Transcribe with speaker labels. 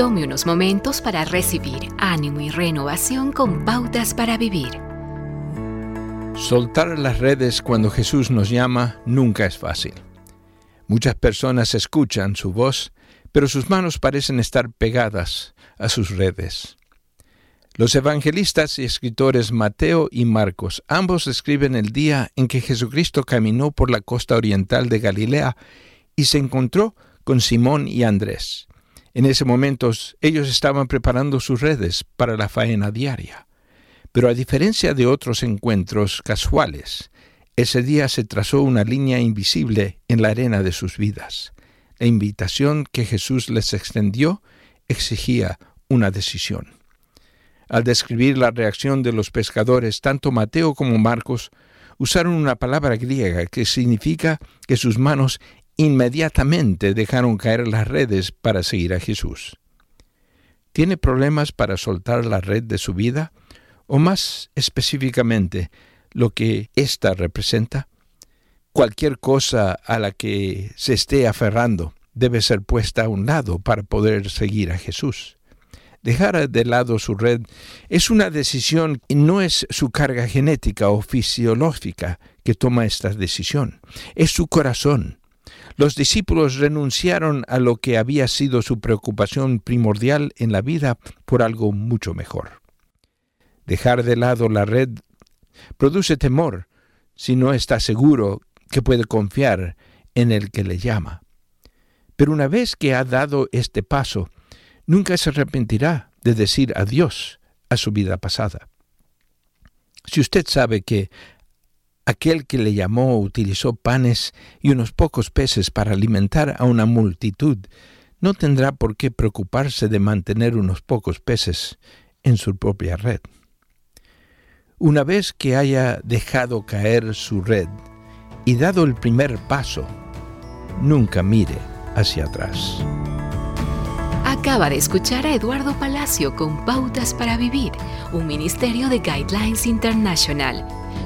Speaker 1: Tome unos momentos para recibir ánimo y renovación con pautas para vivir.
Speaker 2: Soltar las redes cuando Jesús nos llama nunca es fácil. Muchas personas escuchan su voz, pero sus manos parecen estar pegadas a sus redes. Los evangelistas y escritores Mateo y Marcos ambos escriben el día en que Jesucristo caminó por la costa oriental de Galilea y se encontró con Simón y Andrés. En ese momento ellos estaban preparando sus redes para la faena diaria. Pero a diferencia de otros encuentros casuales, ese día se trazó una línea invisible en la arena de sus vidas. La invitación que Jesús les extendió exigía una decisión. Al describir la reacción de los pescadores, tanto Mateo como Marcos usaron una palabra griega que significa que sus manos inmediatamente dejaron caer las redes para seguir a Jesús. ¿Tiene problemas para soltar la red de su vida? O más específicamente, lo que ésta representa. Cualquier cosa a la que se esté aferrando debe ser puesta a un lado para poder seguir a Jesús. Dejar de lado su red es una decisión y no es su carga genética o fisiológica que toma esta decisión, es su corazón, los discípulos renunciaron a lo que había sido su preocupación primordial en la vida por algo mucho mejor. Dejar de lado la red produce temor si no está seguro que puede confiar en el que le llama. Pero una vez que ha dado este paso, nunca se arrepentirá de decir adiós a su vida pasada. Si usted sabe que Aquel que le llamó utilizó panes y unos pocos peces para alimentar a una multitud. No tendrá por qué preocuparse de mantener unos pocos peces en su propia red. Una vez que haya dejado caer su red y dado el primer paso, nunca mire hacia atrás.
Speaker 1: Acaba de escuchar a Eduardo Palacio con Pautas para Vivir, un ministerio de Guidelines International.